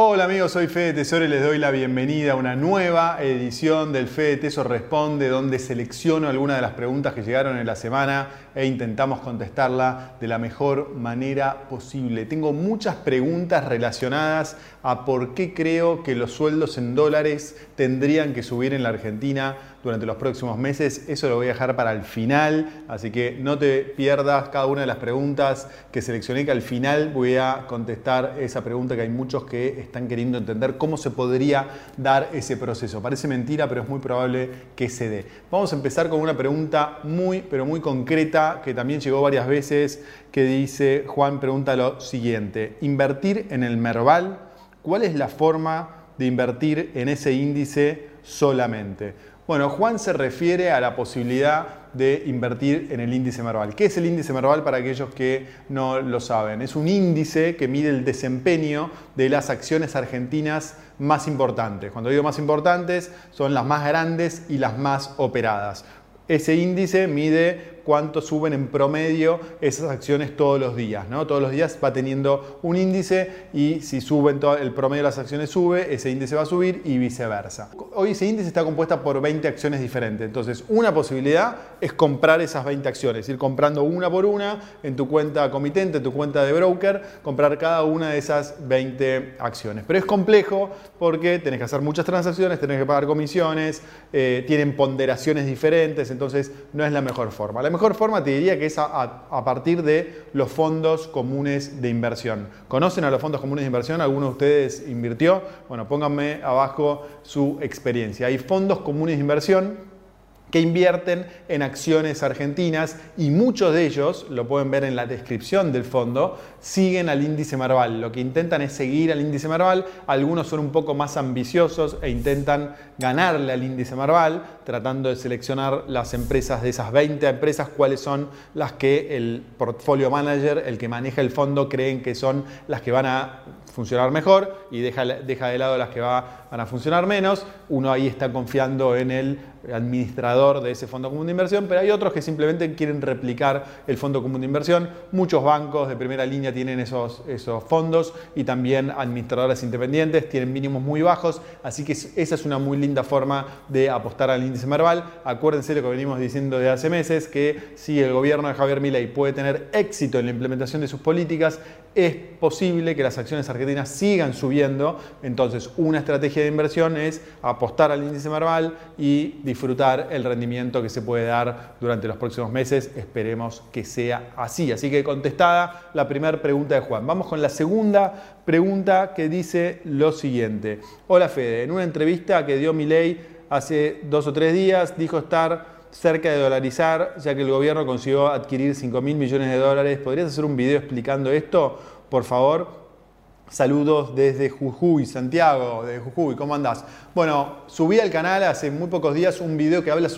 Hola amigos, soy Fede Tesoro y les doy la bienvenida a una nueva edición del Fede Tesoro Responde, donde selecciono algunas de las preguntas que llegaron en la semana e intentamos contestarla de la mejor manera posible. Tengo muchas preguntas relacionadas a por qué creo que los sueldos en dólares tendrían que subir en la Argentina durante los próximos meses. Eso lo voy a dejar para el final, así que no te pierdas cada una de las preguntas que seleccioné, que al final voy a contestar esa pregunta que hay muchos que están queriendo entender cómo se podría dar ese proceso. Parece mentira, pero es muy probable que se dé. Vamos a empezar con una pregunta muy, pero muy concreta que también llegó varias veces, que dice, Juan pregunta lo siguiente, invertir en el Merval, ¿cuál es la forma de invertir en ese índice solamente? Bueno, Juan se refiere a la posibilidad de invertir en el índice Merval. ¿Qué es el índice Merval para aquellos que no lo saben? Es un índice que mide el desempeño de las acciones argentinas más importantes. Cuando digo más importantes, son las más grandes y las más operadas. Ese índice mide cuánto suben en promedio esas acciones todos los días. ¿no? Todos los días va teniendo un índice y si suben todo, el promedio de las acciones sube, ese índice va a subir y viceversa. Hoy ese índice está compuesta por 20 acciones diferentes. Entonces, una posibilidad es comprar esas 20 acciones, ir comprando una por una en tu cuenta comitente, en tu cuenta de broker, comprar cada una de esas 20 acciones. Pero es complejo porque tenés que hacer muchas transacciones, tenés que pagar comisiones, eh, tienen ponderaciones diferentes, entonces no es la mejor forma forma te diría que es a, partir de los fondos comunes de inversión. ¿Conocen a los fondos comunes de inversión? ¿Alguno de ustedes invirtió? Bueno, pónganme abajo su experiencia. Hay fondos comunes de inversión que invierten en acciones argentinas y muchos de ellos, lo pueden ver en la descripción del fondo, siguen al índice Marval. Lo que intentan es seguir al índice Marval, algunos son un poco más ambiciosos e intentan ganarle al índice Marval, tratando de seleccionar las empresas de esas 20 empresas, cuáles son las que el portfolio manager, el que maneja el fondo, creen que son las que van a funcionar mejor y deja, deja de lado las que van a funcionar menos. Uno ahí está confiando en el administrador de ese fondo común de inversión, pero hay otros que simplemente quieren replicar el fondo común de inversión. Muchos bancos de primera línea tienen esos, esos fondos y también administradores independientes tienen mínimos muy bajos, así que esa es una muy linda forma de apostar al índice Merval. Acuérdense lo que venimos diciendo de hace meses, que si el gobierno de Javier Milei puede tener éxito en la implementación de sus políticas, es posible que las acciones argentinas sigan subiendo. Entonces, una estrategia de inversión es apostar al índice Merval y disfrutar el rendimiento que se puede dar durante los próximos meses. Esperemos que sea así. Así que contestada la primera pregunta de Juan. Vamos con la segunda pregunta que dice lo siguiente. Hola Fede, en una entrevista que dio Milei hace dos o tres días dijo estar cerca de dolarizar, ya que el gobierno consiguió adquirir 5 mil millones de dólares. ¿Podrías hacer un video explicando esto, por favor? Saludos desde Jujuy, Santiago, de Jujuy, ¿cómo andás? Bueno, subí al canal hace muy pocos días un video que habla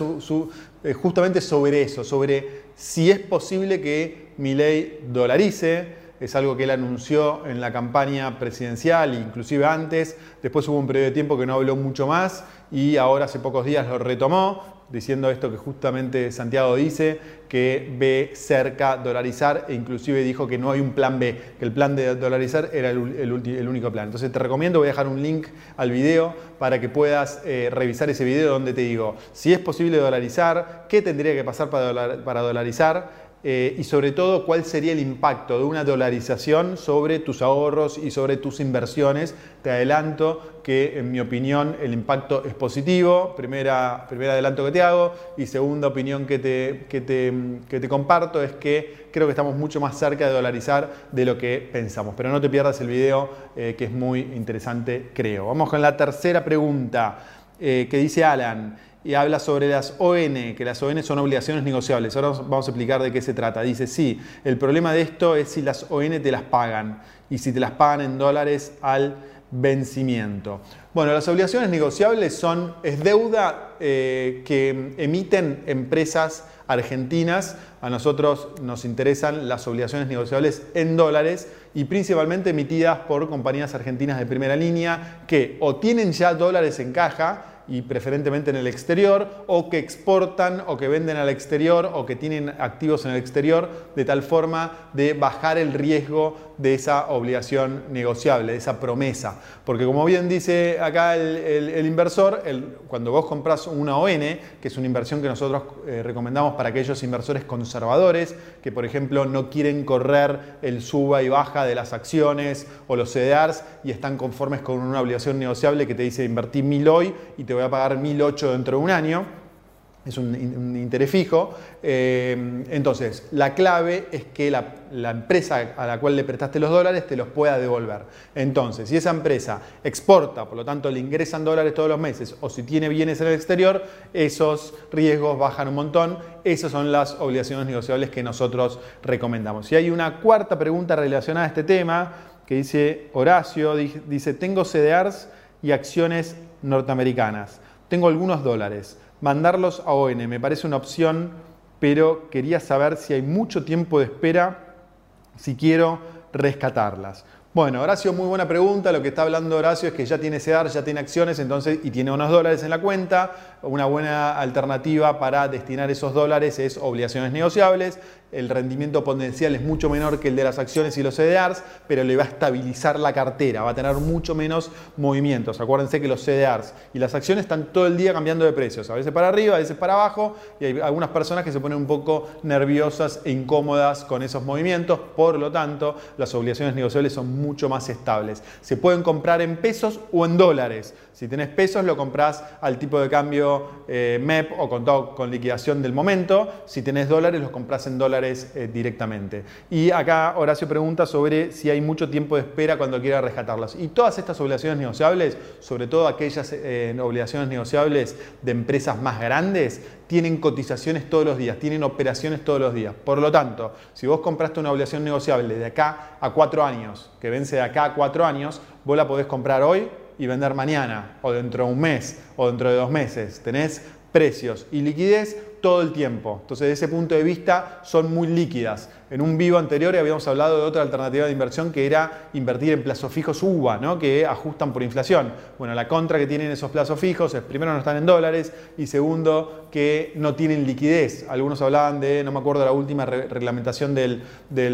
eh, justamente sobre eso, sobre si es posible que mi ley dolarice. Es algo que él anunció en la campaña presidencial, inclusive antes. Después hubo un periodo de tiempo que no habló mucho más y ahora hace pocos días lo retomó diciendo esto que justamente Santiago dice, que ve cerca dolarizar e inclusive dijo que no hay un plan B, que el plan de dolarizar era el, único plan. Entonces te recomiendo, voy a dejar un link al video para que puedas eh, revisar ese video donde te digo si es posible dolarizar, qué tendría que pasar para, para dolarizar eh, y sobre todo cuál sería el impacto de una dolarización sobre tus ahorros y sobre tus inversiones. Te adelanto que en mi opinión el impacto es positivo, primera, primer adelanto que te hago y segunda opinión que te, que te, que te comparto es que creo que estamos mucho más cerca de dolarizar de lo que pensamos. Pero no te pierdas el video eh, que es muy interesante creo. Vamos con la tercera pregunta eh, que dice Alan y habla sobre las ON, que las ON son obligaciones negociables. Ahora vamos a explicar de qué se trata. Dice, sí, el problema de esto es si las ON te las pagan y si te las pagan en dólares al vencimiento. Bueno, las obligaciones negociables son, es deuda eh, que emiten empresas argentinas. A nosotros nos interesan las obligaciones negociables en dólares y principalmente emitidas por compañías argentinas de primera línea que o tienen ya dólares en caja y preferentemente en el exterior, o que exportan o que venden al exterior o que tienen activos en el exterior, de tal forma de bajar el riesgo de esa obligación negociable, de esa promesa. Porque como bien dice acá el, inversor, cuando vos compras una ON, que es una inversión que nosotros eh, recomendamos para aquellos inversores conservadores, que por ejemplo no quieren correr el suba y baja de las acciones o los CDRs y están conformes con una obligación negociable que te dice invertí mil hoy y te a pagar mil ocho dentro de un año es un, interés fijo. Eh, entonces, la clave es que la, empresa a la cual le prestaste los dólares te los pueda devolver. Entonces, si esa empresa exporta, por lo tanto le ingresan dólares todos los meses, o si tiene bienes en el exterior, esos riesgos bajan un montón. Esas son las obligaciones negociables que nosotros recomendamos. Y hay una cuarta pregunta relacionada a este tema que dice Horacio, dice, tengo CDRs y acciones norteamericanas, tengo algunos dólares mandarlos a ON. Me parece una opción, pero quería saber si hay mucho tiempo de espera si quiero rescatarlas. Bueno, Horacio, muy buena pregunta. Lo que está hablando Horacio es que ya tiene CEDAR, ya tiene acciones entonces, y tiene unos dólares en la cuenta. Una buena alternativa para destinar esos dólares es obligaciones negociables el rendimiento potencial es mucho menor que el de las acciones y los CDRs, pero le va a estabilizar la cartera, va a tener mucho menos movimientos. Acuérdense que los CDRs y las acciones están todo el día cambiando de precios, a veces para arriba, a veces para abajo, y hay algunas personas que se ponen un poco nerviosas e incómodas con esos movimientos, por lo tanto, las obligaciones negociables son mucho más estables. Se pueden comprar en pesos o en dólares. Si tenés pesos, lo compras al tipo de cambio eh, MEP o con, liquidación del momento. Si tenés dólares, los compras en dólares eh, directamente. Y acá Horacio pregunta sobre si hay mucho tiempo de espera cuando quiera rescatarlas. Y todas estas obligaciones negociables, sobre todo aquellas eh, obligaciones negociables de empresas más grandes, tienen cotizaciones todos los días, tienen operaciones todos los días. Por lo tanto, si vos compraste una obligación negociable de acá a cuatro años, que vence de acá a cuatro años, vos la podés comprar hoy y vender mañana, o dentro de un mes, o dentro de dos meses. Tenés precios y liquidez todo el tiempo. Entonces, desde ese punto de vista, son muy líquidas. En un vivo anterior habíamos hablado de otra alternativa de inversión que era invertir en plazos fijos UVA, ¿no? que ajustan por inflación. Bueno, la contra que tienen esos plazos fijos es primero no están en dólares y segundo que no tienen liquidez. Algunos hablaban de, no me acuerdo la última reglamentación del,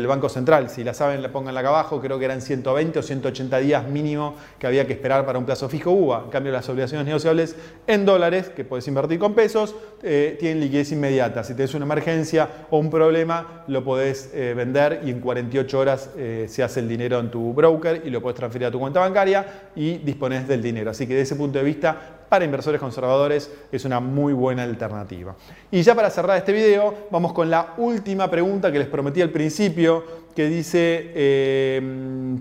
Banco Central, si la saben la pongan acá abajo, creo que eran 120 o 180 días mínimo que había que esperar para un plazo fijo UVA. En cambio, las obligaciones negociables en dólares, que puedes invertir con pesos, eh, tienen liquidez inmediata. Si tienes una emergencia o un problema, lo podés eh, vender y en 48 horas eh, se hace el dinero en tu broker y lo puedes transferir a tu cuenta bancaria y dispones del dinero. Así que desde ese punto de vista, para inversores conservadores es una muy buena alternativa. Y ya para cerrar este video, vamos con la última pregunta que les prometí al principio, que dice eh,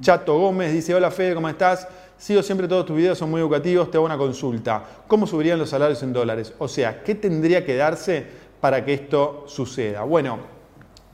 Chato Gómez, dice, hola Fede, ¿cómo estás? Sigo siempre todos tus videos, son muy educativos, te hago una consulta. ¿Cómo subirían los salarios en dólares? O sea, ¿qué tendría que darse para que esto suceda? Bueno,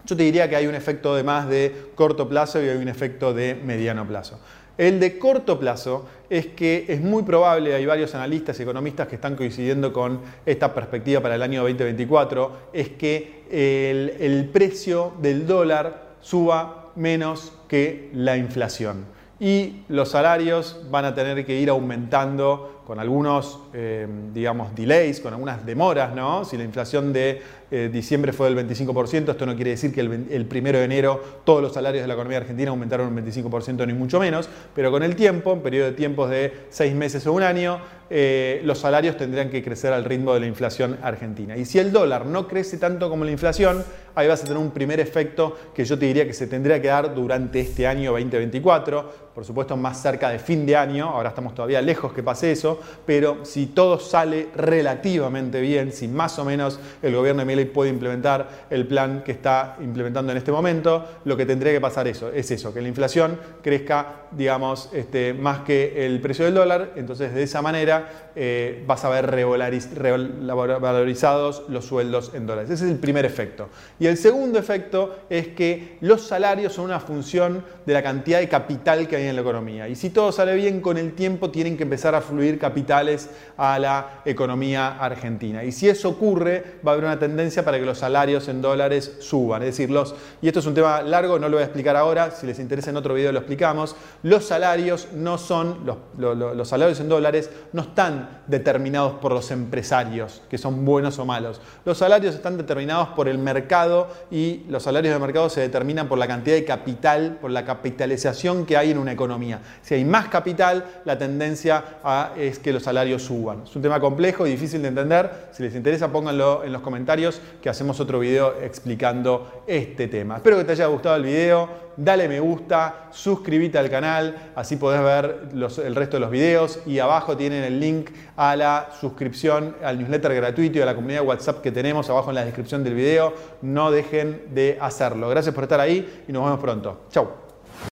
yo te diría que hay un efecto de más de corto plazo y hay un efecto de mediano plazo. El de corto plazo es que es muy probable, hay varios analistas y economistas que están coincidiendo con esta perspectiva para el año 2024, es que el, el precio del dólar suba menos que la inflación. Y los salarios van a tener que ir aumentando con algunos, eh, digamos, delays, con algunas demoras, ¿no? Si la inflación de eh, diciembre fue del 25%, esto no quiere decir que el, primero de enero todos los salarios de la economía argentina aumentaron un 25%, ni mucho menos, pero con el tiempo, en periodo de tiempos de seis meses o un año, eh, los salarios tendrían que crecer al ritmo de la inflación argentina. Y si el dólar no crece tanto como la inflación, ahí vas a tener un primer efecto que yo te diría que se tendría que dar durante este año 2024, por supuesto más cerca de fin de año, ahora estamos todavía lejos que pase eso, pero si todo sale relativamente bien, si más o menos el gobierno de puede implementar el plan que está implementando en este momento, lo que tendría que pasar eso, es eso, que la inflación crezca, digamos, este, más que el precio del dólar, entonces de esa manera eh, vas a ver revalorizados los sueldos en dólares. Ese es el primer efecto. Y el segundo efecto es que los salarios son una función de la cantidad de capital que hay en la economía. Y si todo sale bien con el tiempo, tienen que empezar a fluir capitales a la economía argentina. Y si eso ocurre, va a haber una tendencia para que los salarios en dólares suban. Es decir, los, y esto es un tema largo, no lo voy a explicar ahora, si les interesa en otro video lo explicamos, los salarios no son, los, los salarios en dólares no están determinados por los empresarios, que son buenos o malos. Los salarios están determinados por el mercado y los salarios de mercado se determinan por la cantidad de capital, por la capitalización que hay en una economía. Si hay más capital, la tendencia es que los salarios suban. Es un tema complejo y difícil de entender. Si les interesa, pónganlo en los comentarios que hacemos otro video explicando este tema. Espero que te haya gustado el video dale me gusta, suscríbete al canal, así podés ver el resto de los videos y abajo tienen el link a la suscripción al newsletter gratuito y a la comunidad WhatsApp que tenemos abajo en la descripción del video. No dejen de hacerlo. Gracias por estar ahí y nos vemos pronto. Chau.